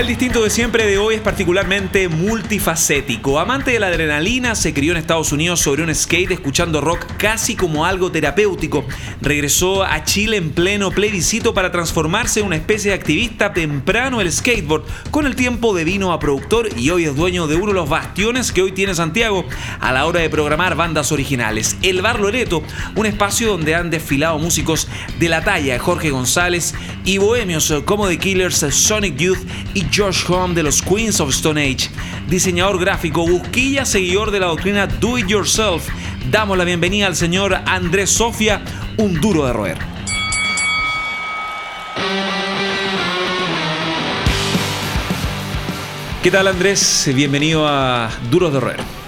El distinto de siempre de hoy es particularmente multifacético. Amante de la adrenalina, se crió en Estados Unidos sobre un skate escuchando rock casi como algo terapéutico. Regresó a Chile en pleno plebiscito para transformarse en una especie de activista temprano el skateboard. Con el tiempo devino a productor y hoy es dueño de uno de los bastiones que hoy tiene Santiago a la hora de programar bandas originales. El Bar Loreto, un espacio donde han desfilado músicos de la talla Jorge González y bohemios como The Killers, Sonic Youth y George Home de los Queens of Stone Age, diseñador gráfico, busquilla, seguidor de la doctrina Do It Yourself. Damos la bienvenida al señor Andrés Sofia, un duro de roer. ¿Qué tal Andrés? Bienvenido a Duros de Roer.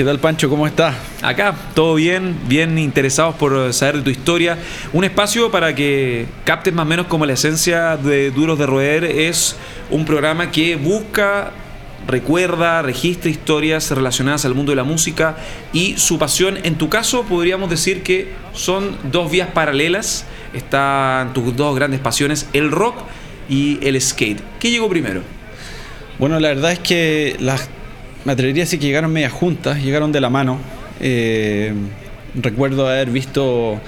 ¿Qué tal Pancho? ¿Cómo estás? Acá, todo bien, bien interesados por saber de tu historia. Un espacio para que captes más o menos como la esencia de Duros de Roer es un programa que busca, recuerda, registra historias relacionadas al mundo de la música y su pasión. En tu caso podríamos decir que son dos vías paralelas. Están tus dos grandes pasiones, el rock y el skate. ¿Qué llegó primero? Bueno, la verdad es que las me atrevería a decir que llegaron medias juntas, llegaron de la mano. Eh, recuerdo haber visto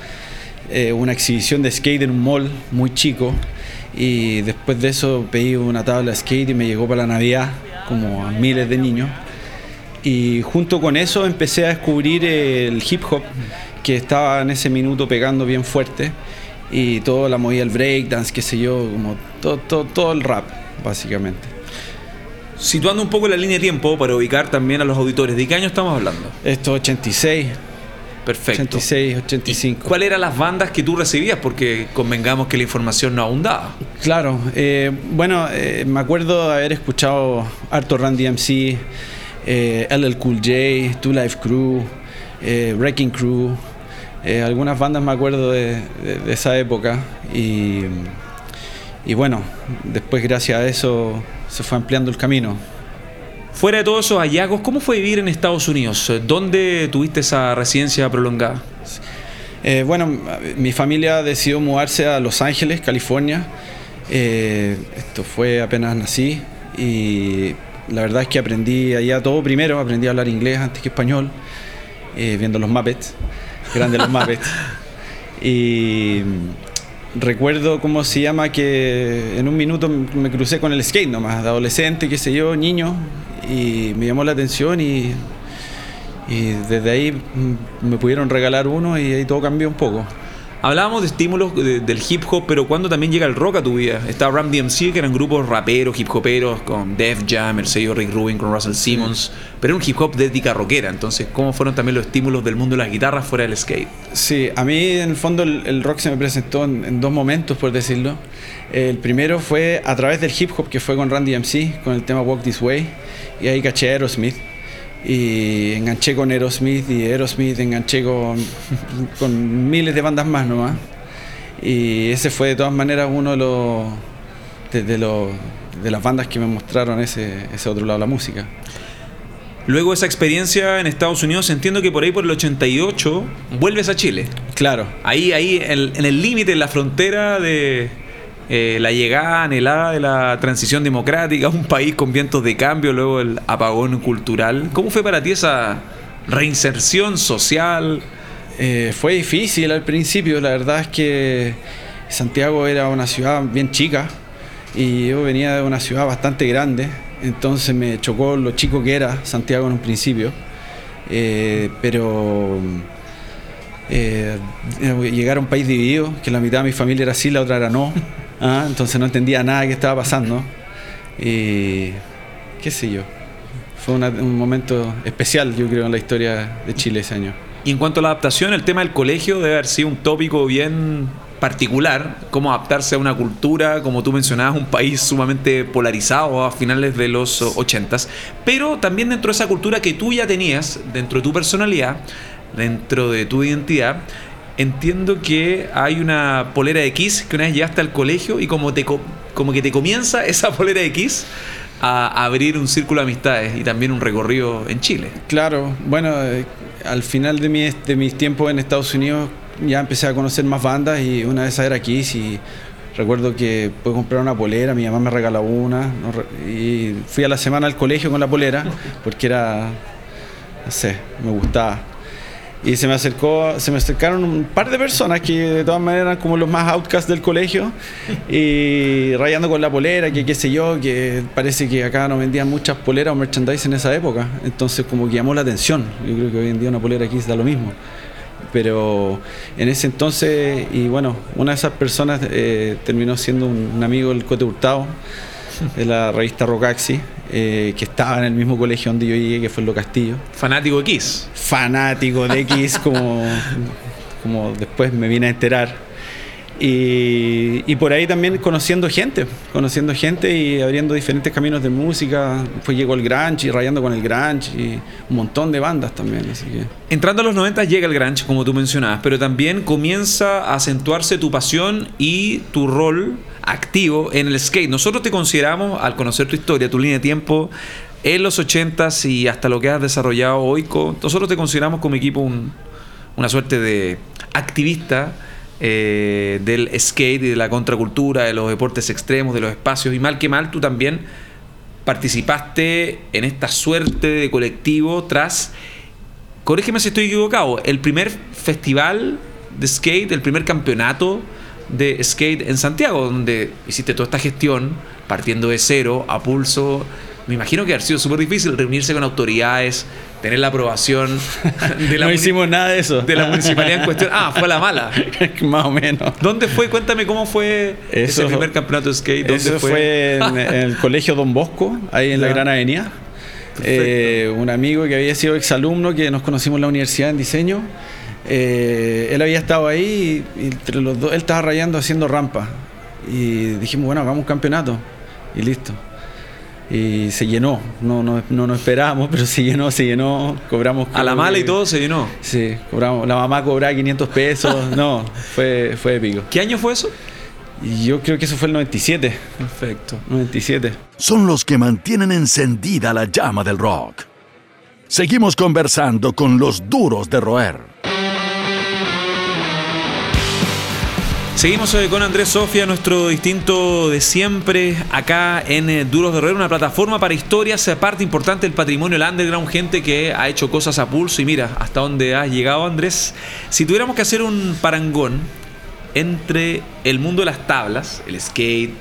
eh, una exhibición de skate en un mall muy chico y después de eso pedí una tabla de skate y me llegó para la Navidad como a miles de niños. Y junto con eso empecé a descubrir el hip hop que estaba en ese minuto pegando bien fuerte y toda la movida, el breakdance, qué sé yo, como todo, todo, todo el rap básicamente. Situando un poco la línea de tiempo para ubicar también a los auditores, ¿de qué año estamos hablando? Esto 86. Perfecto. 86, 85. ¿Cuáles eran las bandas que tú recibías? Porque convengamos que la información no abundaba. Claro, eh, bueno, eh, me acuerdo de haber escuchado harto Randy MC, eh, LL Cool J, Two Life Crew, eh, Wrecking Crew, algunas bandas me acuerdo de, de esa época y, y bueno, después gracias a eso se fue ampliando el camino. Fuera de todos esos hallazgos, ¿cómo fue vivir en Estados Unidos? ¿Dónde tuviste esa residencia prolongada? Eh, bueno, mi familia decidió mudarse a Los Ángeles, California. Eh, esto fue apenas nací y la verdad es que aprendí allá todo primero, aprendí a hablar inglés antes que español, eh, viendo los Muppets, grandes los Muppets. Y recuerdo cómo se llama que en un minuto me crucé con el skate nomás, de adolescente, qué sé yo, niño, y me llamó la atención y, y desde ahí me pudieron regalar uno y ahí todo cambió un poco. Hablábamos de estímulos del hip hop, pero ¿cuándo también llega el rock a tu vida? Estaba Ram DMC, que eran grupos raperos, hip hoperos, con Def Jam, el sello Rick Rubin, con Russell Simmons, pero era un hip hop de ética rockera. Entonces, ¿cómo fueron también los estímulos del mundo de las guitarras fuera del skate? Sí, a mí en el fondo el, rock se me presentó en, dos momentos, por decirlo. El primero fue a través del hip hop, que fue con Randy MC, con el tema Walk This Way, y ahí caché Aerosmith y enganché con Aerosmith y Aerosmith enganché con, con miles de bandas más nomás. Y ese fue de todas maneras uno de los de, de las bandas que me mostraron ese, ese otro lado de la música. Luego de esa experiencia en Estados Unidos, entiendo que por ahí por el 88 vuelves a Chile. Claro. Ahí, ahí en el límite, en la frontera de, eh, la llegada anhelada de la transición democrática, un país con vientos de cambio, luego el apagón cultural. ¿Cómo fue para ti esa reinserción social? Eh, fue difícil al principio, la verdad es que Santiago era una ciudad bien chica y yo venía de una ciudad bastante grande, entonces me chocó lo chico que era Santiago en un principio, eh, pero llegar a un país dividido, que la mitad de mi familia era así, la otra era no. ¿Ah? entonces no entendía nada que estaba pasando. Y qué sé yo. Fue un momento especial, yo creo, en la historia de Chile ese año. Y en cuanto a la adaptación, el tema del colegio debe haber sido un tópico bien particular, cómo adaptarse a una cultura, como tú mencionabas, un país sumamente polarizado a finales de los ochentas, pero también dentro de esa cultura que tú ya tenías, dentro de tu personalidad, dentro de tu identidad, entiendo que hay una polera de Kiss que una vez llegaste al colegio y como, te, como que te comienza esa polera de Kiss a abrir un círculo de amistades y también un recorrido en Chile. Claro, bueno, eh, al final de, mi, de mis tiempos en Estados Unidos ya empecé a conocer más bandas y una de esas era Kiss y recuerdo que pude comprar una polera, mi mamá me regaló una y fui a la semana al colegio con la polera porque era, no sé, me gustaba. Y se me acercó, se me acercaron un par de personas que de todas maneras eran como los más outcasts del colegio y rayando con la polera, que qué sé yo, que parece que acá no vendían muchas poleras o merchandise en esa época. Entonces como que llamó la atención. Yo creo que hoy en día una polera aquí da lo mismo. Pero en ese entonces, y bueno, una de esas personas eh, terminó siendo un, amigo del Cote Hurtado, de la revista Rocaxi, eh, que estaba en el mismo colegio donde yo llegué, que fue en Lo Castillo. Fanático de X. Fanático de X, como, como después me vine a enterar. Y, por ahí también conociendo gente, conociendo gente y abriendo diferentes caminos de música. Pues llegó el grunge y rayando con el grunge y un montón de bandas también. Entrando a los 90 llega el grunge, como tú mencionabas, pero también comienza a acentuarse tu pasión y tu rol activo en el skate. Nosotros te consideramos, al conocer tu historia, tu línea de tiempo, en los 80s y hasta lo que has desarrollado hoy, nosotros te consideramos como equipo una suerte de activista eh, del skate y de la contracultura, de los deportes extremos, de los espacios. Y mal que mal, tú también participaste en esta suerte de colectivo tras, corrígeme si estoy equivocado, el primer festival de skate, el primer campeonato de skate en Santiago, donde hiciste toda esta gestión partiendo de cero, a pulso. Me imagino que ha sido súper difícil reunirse con autoridades, tener la aprobación de la No hicimos nada de eso. De la municipalidad en cuestión. Ah, fue la mala. Más o menos. ¿Dónde fue? Cuéntame cómo fue ese primer campeonato de skate. ¿Dónde eso fue, en, el colegio Don Bosco, ahí en la Gran Avenida. Eh, un amigo que había sido exalumno, que nos conocimos en la universidad en diseño. Eh, él había estado ahí y entre los dos, él estaba rayando haciendo rampa. Y dijimos, bueno, hagamos un campeonato. Y listo y se llenó. No, no, no nos esperábamos, pero se llenó, se llenó. Cobramos. A la mala y todo se llenó. Sí, cobramos. La mamá cobraba 500 pesos. no, fue, fue épico. ¿Qué año fue eso? Yo creo que eso fue el 97. Perfecto. 97. Son los que mantienen encendida la llama del rock. Seguimos conversando con los duros de roer. Seguimos con Andrés Sofía, nuestro distinto de siempre, acá en eh, Duros de Roer, una plataforma para historias, parte importante del patrimonio del underground, gente que ha hecho cosas a pulso y mira hasta dónde has llegado Andrés. Si tuviéramos que hacer un parangón entre el mundo de las tablas, el skate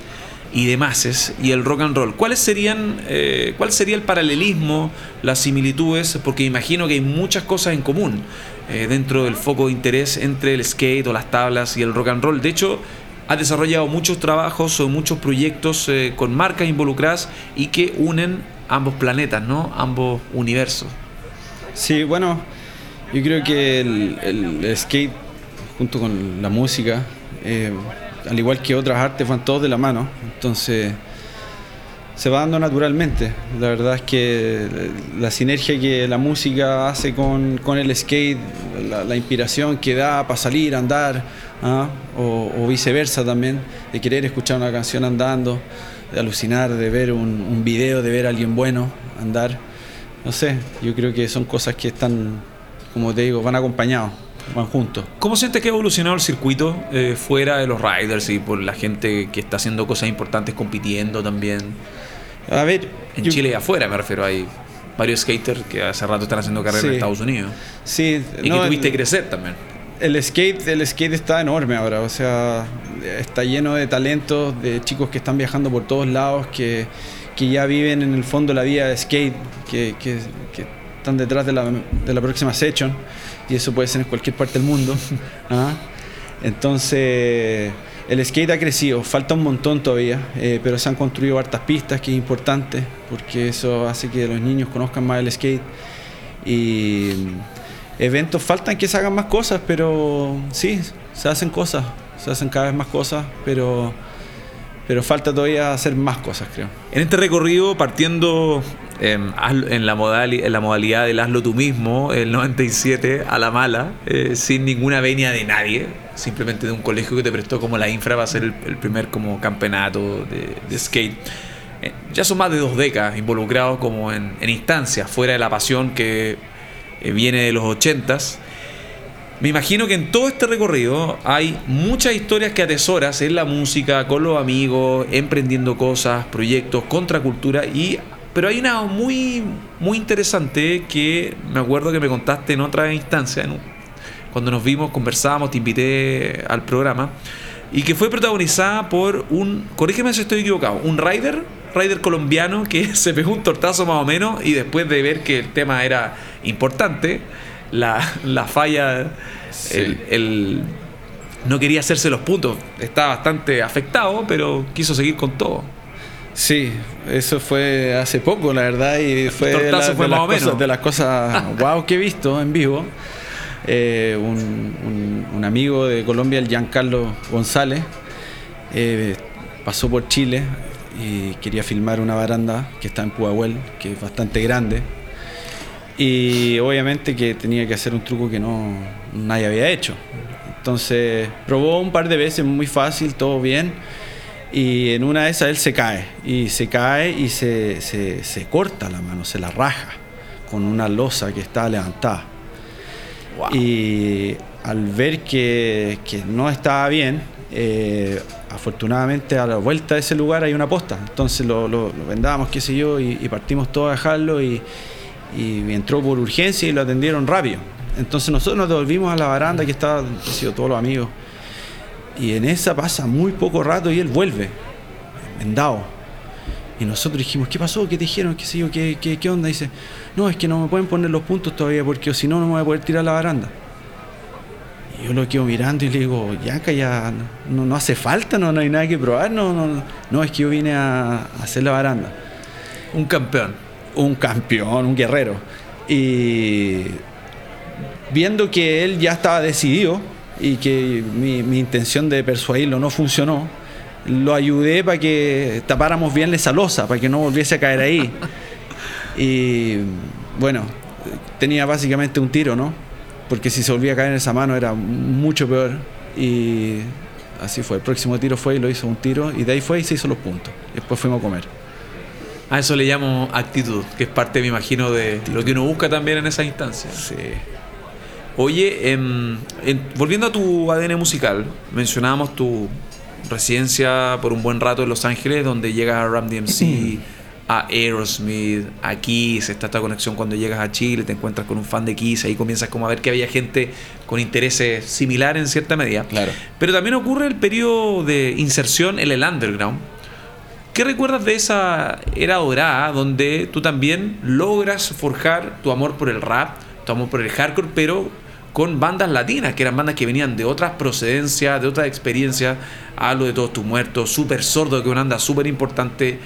y demás, y el rock and roll, ¿cuáles serían, eh, cuál sería el paralelismo, las similitudes? Porque imagino que hay muchas cosas en común. Eh, dentro del foco de interés entre el skate o las tablas y el rock and roll. De hecho, ha desarrollado muchos trabajos o muchos proyectos eh, con marcas involucradas y que unen ambos planetas, ¿no? Ambos universos. Sí, bueno, yo creo que el, skate junto con la música, eh, al igual que otras artes, van todos de la mano. Entonces se va dando naturalmente. La verdad es que la sinergia que la música hace con, el skate, la, inspiración que da para salir, andar, ¿ah? o, viceversa también, de querer escuchar una canción andando, de alucinar, de ver un, un, video, de ver a alguien bueno andar. No sé, yo creo que son cosas que están, como te digo, van acompañados van juntos. ¿Cómo sientes que ha evolucionado el circuito eh, fuera de los riders y por la gente que está haciendo cosas importantes compitiendo también? A ver. En Chile y afuera, me refiero. Hay varios skaters que hace rato están haciendo carrera en Estados Unidos. Sí. Y que tuviste que crecer también. El skate, el skate está enorme ahora, o sea, está lleno de talentos, de chicos que están viajando por todos lados, que, que ya viven en el fondo la vida de skate, que, que, que están detrás de la, de la próxima session, y eso puede ser en cualquier parte del mundo. ¿ah? Entonces el skate ha crecido, falta un montón todavía, eh, pero se han construido hartas pistas, que es importante, porque eso hace que los niños conozcan más el skate. Y eventos faltan que se hagan más cosas, pero sí, se hacen cosas, se hacen cada vez más cosas, pero, pero falta todavía hacer más cosas, creo. En este recorrido, partiendo em, en, la modalidad del hazlo tú mismo, el 97 a la mala, eh, sin ninguna venia de nadie, simplemente de un colegio que te prestó como la infra para hacer el, primer como campeonato de, skate. eh, ya son más de dos décadas involucrados como en, instancias, fuera de la pasión que eh, viene de los ochentas. Me imagino que en todo este recorrido hay muchas historias que atesoras en la música, con los amigos, emprendiendo cosas, proyectos, contracultura y pero hay una muy muy interesante que me acuerdo que me contaste en otra instancia, cuando nos vimos, conversábamos, te invité al programa y que fue protagonizada por un, corrígeme si estoy equivocado, un rider, rider colombiano que se pegó un tortazo más o menos y después de ver que el tema era importante, la, falla, el, no quería hacerse los puntos, estaba bastante afectado, pero quiso seguir con todo. Sí, eso fue hace poco, la verdad, y fue, de, las cosas, de las cosas wow que he visto en vivo. Eh, un, amigo de Colombia, el Giancarlo González, eh, pasó por Chile y quería filmar una baranda que está en Puahuel, que es bastante grande, y obviamente que tenía que hacer un truco que no nadie había hecho. Entonces probó un par de veces, muy fácil, todo bien. Y en una de esas él se cae. Y se cae y se, se, corta la mano, se la raja con una losa que está levantada. Y al ver que, que no estaba bien, eh, afortunadamente a la vuelta de ese lugar hay una posta. Entonces lo, lo, vendábamos, qué sé yo, y, y partimos todos a dejarlo y y entró por urgencia y lo atendieron rápido. Entonces nosotros nos devolvimos a la baranda que estaba, sido todos los amigos. Y en esa pasa muy poco rato y él vuelve, vendado. Y nosotros dijimos, ¿qué pasó? ¿Qué te dijeron? ¿Qué sé yo? ¿Qué, qué, qué onda? dice, no, es que no me pueden poner los puntos todavía porque si no, no me voy a poder tirar la baranda. Y yo lo quedo mirando y le digo, ya, que ya no, no hace falta, no, no hay nada que probar, no, no, no, es que yo vine a hacer la baranda. Un campeón un campeón, un guerrero. Y viendo que él ya estaba decidido y que mi, intención de persuadirlo no funcionó, lo ayudé para que tapáramos bien esa losa, para que no volviese a caer ahí. Y bueno, tenía básicamente un tiro, ¿no? Porque si se volvía a caer en esa mano era mucho peor. Y así fue. El próximo tiro fue y lo hizo un tiro. Y de ahí fue y se hizo los puntos. Después fuimos a comer. A eso le llamo actitud, que es parte, me imagino, de lo que uno busca también en esas instancias. Sí. Oye, em, volviendo a tu ADN musical, mencionábamos tu residencia por un buen rato en Los Ángeles, donde llegas a Ram DMC, a Aerosmith, a Kiss, está esta conexión cuando llegas a Chile, te encuentras con un fan de Kiss, ahí comienzas como a ver que había gente con intereses similares en cierta medida. Claro. Pero también ocurre el periodo de inserción en el underground, ¿Qué recuerdas de esa era dorada donde tú también logras forjar tu amor por el rap, tu amor por el hardcore, pero con bandas latinas, que eran bandas que venían de otras procedencias, de otras experiencias? Hablo de Todos tus muertos, Súper Sordo, que es una banda súper importante,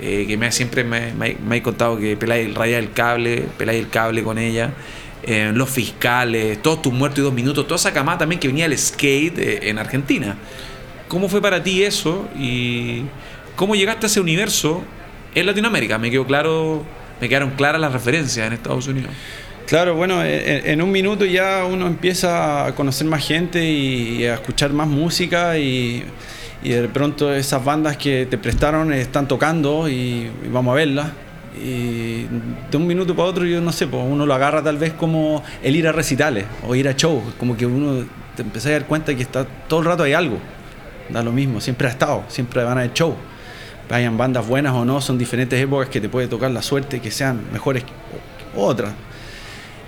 eh, que me, siempre me, me, ha contado que peláis raya el cable, peláis el cable con ella. Eh, los fiscales, todos tus muertos y dos minutos, toda esa camada también que venía del skate eh, en Argentina. ¿Cómo fue para ti eso? Y ¿Cómo llegaste a ese universo en Latinoamérica? Me quedó claro, me quedaron claras las referencias en Estados Unidos. Claro, bueno, en, un minuto ya uno empieza a conocer más gente y, a escuchar más música y, de pronto esas bandas que te prestaron están tocando y, vamos a verlas. Y de un minuto para otro, yo no sé, pues uno lo agarra tal vez como el ir a recitales o ir a shows, como que uno te empieza a dar cuenta que está todo el rato hay algo. Da lo mismo, siempre ha estado, siempre van a haber show hayan bandas buenas o no, son diferentes épocas que te puede tocar la suerte que sean mejores que otras.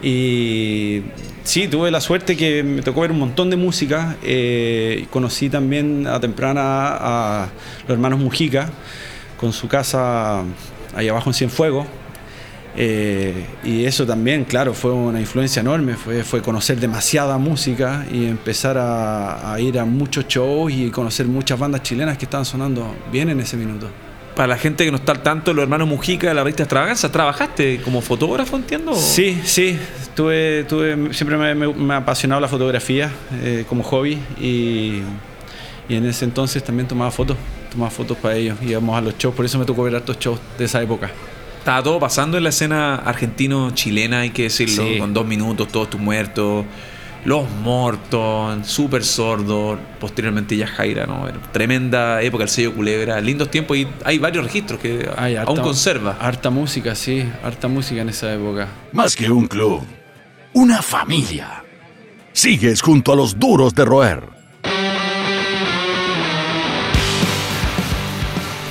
Y sí, tuve la suerte que me tocó ver un montón de música. Eh, conocí también a temprana a los hermanos Mujica con su casa ahí abajo en Cienfuegos. Eh, y eso también, claro, fue una influencia enorme, fue, fue conocer demasiada música y empezar a, ir a muchos shows y conocer muchas bandas chilenas que estaban sonando bien en ese minuto. Para la gente que no está al tanto, los hermanos Mujica de la revista Extravaganza, ¿trabajaste como fotógrafo, entiendo? Sí, sí, tuve, tuve, siempre me, ha apasionado la fotografía eh, como hobby y, y en ese entonces también tomaba fotos, tomaba fotos para ellos, íbamos a los shows, por eso me tocó ver hartos shows de esa época. Estaba todo pasando en la escena argentino-chilena, hay que decirlo, con dos minutos, todos tus muertos. Los Morton, Super Sordo, posteriormente ya Jaira, ¿no? Tremenda época el sello Culebra, lindos tiempos y hay varios registros que Hay aún conserva. Harta música, sí, harta música en esa época. Más que un club, una familia. Sigues junto a los duros de roer.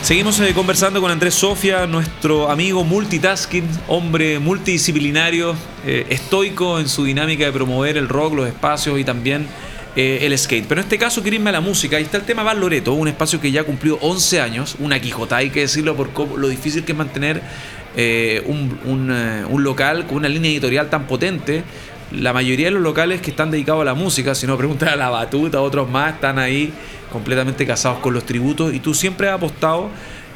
Seguimos eh, conversando con Andrés Sofia, nuestro amigo multitasking, hombre multidisciplinario, eh, estoico en su dinámica de promover el rock, los espacios y también eh, el skate. Pero en este caso quiero irme a la música. Ahí está el tema Bar Loreto, un espacio que ya cumplió 11 años, una quijota, hay que decirlo por lo difícil que es mantener un local con una línea editorial tan potente la mayoría de los locales que están dedicados a la música, si no preguntan a la batuta, otros más, están ahí completamente casados con los tributos y tú siempre has apostado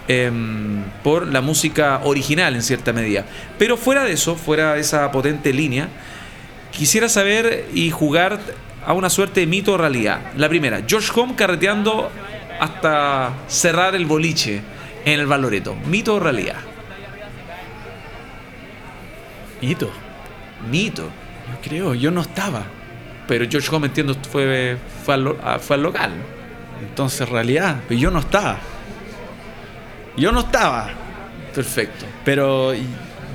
em, por la música original en cierta medida. Pero fuera de eso, fuera de esa potente línea, quisiera saber y jugar a una suerte de mito o realidad. La primera, George Home carreteando hasta cerrar el boliche en el Valoreto. ¿Mito o realidad? Mito. Mito. Yo creo, yo no estaba. Pero George Home, entiendo, fue, fue, al, fue al local. Entonces, realidad, pero yo no estaba. Yo no estaba. Perfecto. Pero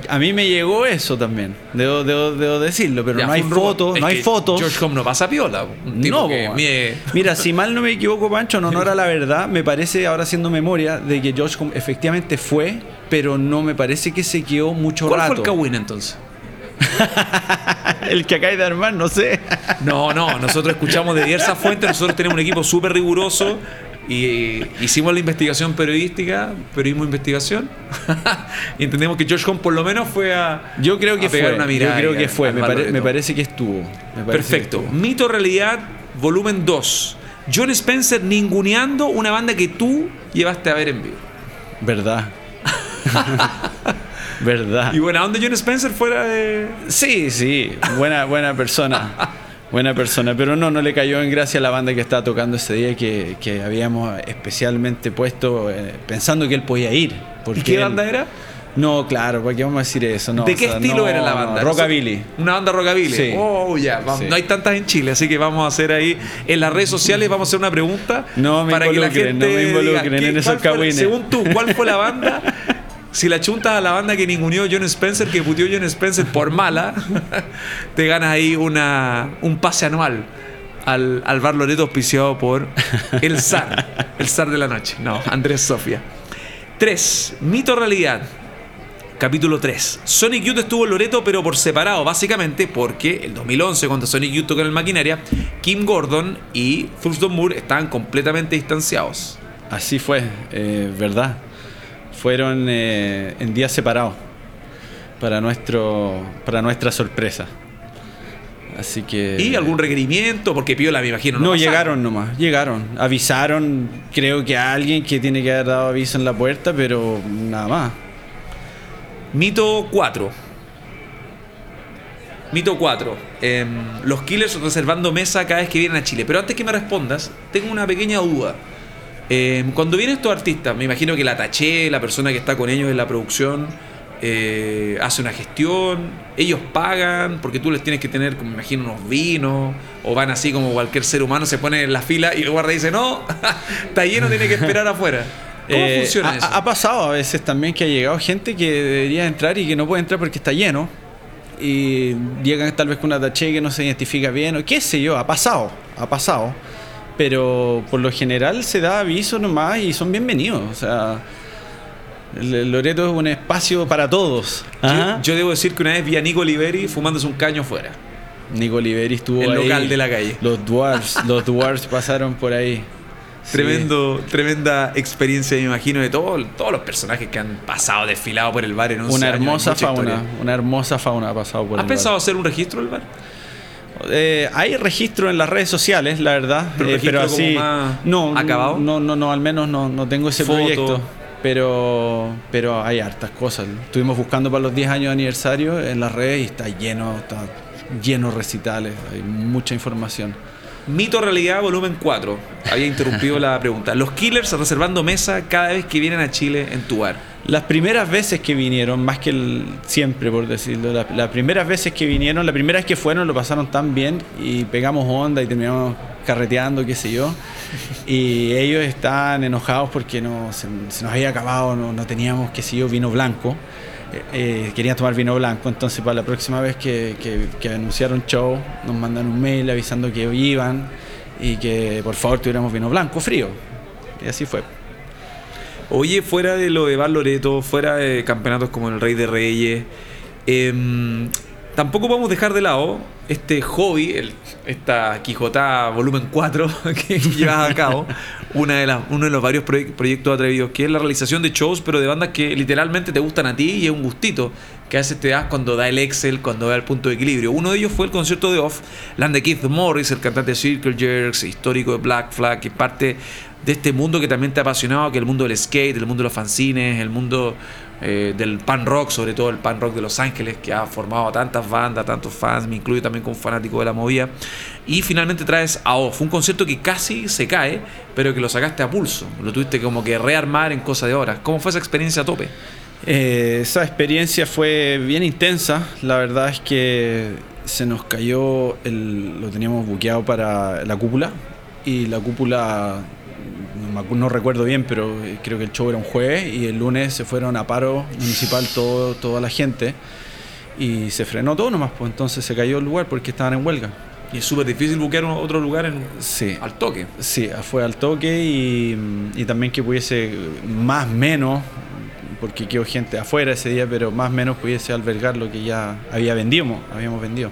a mí me llegó eso también, debo, debo, decirlo, pero no hay fotos, no hay fotos. George Home no pasa piola. no, mira, si mal no me equivoco, Pancho, no, no era la verdad, me parece ahora haciendo memoria de que George Home efectivamente fue, pero no me parece que se quedó mucho ¿Cuál rato. fue el Kawin entonces? el que acaba de armar, no sé. no, no, nosotros escuchamos de diversas fuentes, nosotros tenemos un equipo súper riguroso y hicimos la investigación periodística, periodismo investigación, y entendemos que George Home por lo menos fue a Yo creo que fue, una mirada. Yo creo que fue, me, parece que estuvo. Perfecto. Mito realidad, volumen 2. John Spencer ninguneando una banda que tú llevaste a ver en vivo. Verdad. Verdad. Y buena ¿dónde John Spencer fuera de. Sí, sí. Buena, buena persona. Buena persona. Pero no, no le cayó en gracia a la banda que estaba tocando ese día que, que habíamos especialmente puesto eh, pensando que él podía ir. ¿Y qué banda era? No, claro, ¿para qué vamos a decir eso? No, ¿De qué estilo era la banda? rockabilly. Una banda rockabilly. Sí. Oh, ya. No hay tantas en Chile, así que vamos a hacer ahí en las redes sociales, vamos a hacer una pregunta no me para que la gente no me involucren en esos cabines. Según tú, ¿cuál fue la banda si la chuntas a la banda que ninguneó John Spencer, que putió John Spencer por mala, te ganas ahí una, un pase anual al, al bar Loreto auspiciado por el zar, el zar de la noche. No, Andrés Sofía. 3. Mito realidad. Capítulo 3. Sonic Youth estuvo en Loreto, pero por separado, básicamente porque el 2011, cuando Sonic Youth tocó en el maquinaria, Kim Gordon y Thurston Moore estaban completamente distanciados. Así fue, eh, ¿verdad? Fueron eh, en días separados para, nuestro, para nuestra sorpresa. Así que. ¿Y algún requerimiento? Porque Piola, me imagino. No, llegaron nomás, llegaron. Avisaron, creo que a alguien que tiene que haber dado aviso en la puerta, pero nada más. Mito 4. Mito 4. Em, los Killers reservando mesa cada vez que vienen a Chile. Pero antes que me respondas, tengo una pequeña duda. Em, cuando vienen estos artistas, me imagino que la taché, la persona que está con ellos en la producción, eh, hace una gestión, ellos pagan, porque tú les tienes que tener, me imagino, unos vinos, o van así como cualquier ser humano, se pone en la fila y el guarda dice, no, está lleno, tiene que esperar afuera. ¿Cómo eh, funciona eso? Ha pasado a veces también que ha llegado gente que debería entrar y que no puede entrar porque está lleno. Y llegan tal vez con una taché que no se identifica bien, o qué sé yo, ha pasado, ha pasado pero por lo general se da aviso nomás y son bienvenidos. O sea, Loreto es un espacio para todos. Yo, debo decir que una vez vi a Nico Oliveri fumándose un caño fuera. Nico Oliveri estuvo El local de la calle. Los Dwarfs, los Dwarfs pasaron por ahí. Tremendo, tremenda experiencia, me imagino, de todos los personajes que han pasado desfilado por el bar en Una hermosa fauna, una hermosa fauna ha pasado por ¿Has pensado hacer un registro del bar? Eh, hay registro en las redes sociales, la verdad. Pero, eh, así. no, acabado. No, no, no, al menos no, no tengo ese proyecto. Pero, pero hay hartas cosas. Estuvimos buscando para los 10 años de aniversario en las redes y está lleno, está lleno de recitales, hay mucha información. Mito Realidad, volumen 4. Había interrumpido la pregunta. Los Killers reservando mesa cada vez que vienen a Chile en tu bar. Las primeras veces que vinieron, más que siempre por decirlo, la- las primeras veces que vinieron, la primera vez que fueron lo pasaron tan bien y pegamos onda y terminamos carreteando, qué sé yo. Y ellos estaban enojados porque no, se, nos había acabado, no, no teníamos, qué sé yo, vino blanco. Eh, eh, querían tomar vino blanco, entonces para la próxima vez que, que, que anunciaron show, nos mandan un mail avisando que iban y que por favor tuviéramos vino blanco frío. Y así fue. Oye, fuera de lo de Bar Loreto, fuera de campeonatos como el Rey de Reyes, em, tampoco podemos dejar de lado este hobby, el- esta Quijotada volumen 4 que llevas a cabo, una de las, uno de los varios proye- proyectos atrevidos, que es la realización de shows, pero de bandas que literalmente te gustan a ti y es un gustito que a veces te das cuando da el Excel, cuando da el punto de equilibrio. Uno de ellos fue el concierto de Off, land de Keith Morris, el cantante de Circle Jerks, histórico de Black Flag, que parte de este mundo que también te ha apasionado, que es el mundo del skate, el mundo de los fanzines, el mundo eh, del pan rock, sobre todo el pan rock de Los Ángeles, que ha formado a tantas bandas, tantos fans, me incluyo también como fanático de la movida. Y finalmente traes a Off, un concierto que casi se cae, pero que lo sacaste a pulso, lo tuviste como que rearmar en cosa de horas. ¿Cómo fue esa experiencia a tope? Eh, esa experiencia fue bien intensa. La verdad es que se nos cayó, el, lo teníamos buqueado para la cúpula y la cúpula, no, recuerdo bien, pero eh, creo que el show era un jueves y el lunes se fueron a paro municipal todo, toda la gente y se frenó todo nomás, pues entonces se cayó el lugar porque estaban en huelga. Y es súper difícil buscar otro lugar en, Sí. al toque. Sí, fue al toque y, y también que pudiese más menos, porque quedó gente afuera ese día, pero más menos pudiese albergar lo que ya había vendido, habíamos vendido.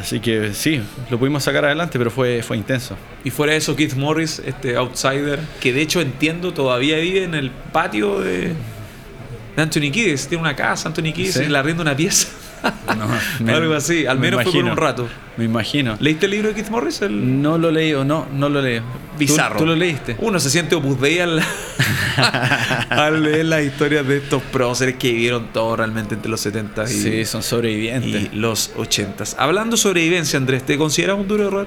Así que sí, lo pudimos sacar adelante, pero fue, fue intenso. Y fuera de eso, Keith Morris, este outsider, que de hecho entiendo todavía vive en el patio de, de Anthony Kiedis. Tiene una casa, Anthony Kiedis, Sí. y le arrienda una pieza. me- Algo así, al me menos fue por un rato. Me imagino. ¿Leíste el libro de Keith Morris? El No lo leí o no, no lo leí. bizarro. ¿Tú, tú lo leíste? Uno se siente opus al, al leer las historias de estos próceres que vivieron todo realmente entre los 70 y, Sí, son sobrevivientes. y los 80. Hablando sobre vivencia, Andrés, ¿te consideras un duro error?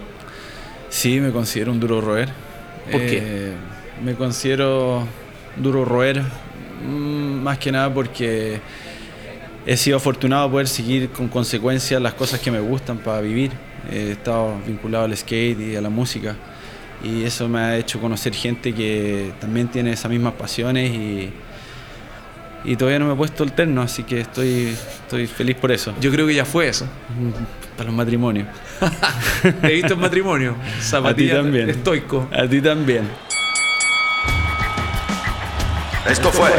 Sí, me considero un duro roer. ¿Por qué? Eh, Me considero duro roer mm, más que nada porque he sido afortunado de poder seguir con consecuencia las cosas que me gustan para vivir. He estado vinculado al skate y a la música y eso me ha hecho conocer gente que también tiene esas mismas pasiones y, y todavía no me he puesto el terno, así que estoy, estoy feliz por eso. Yo creo que ya fue eso. Para los matrimonios. Te he visto en matrimonio. Zapatilla también. Estoico. A ti también. Esto fue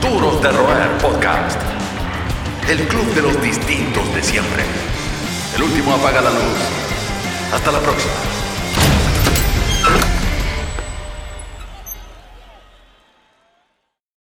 Duros de Roer Podcast. El club de los distintos de siempre. El último apaga la luz. Hasta la próxima.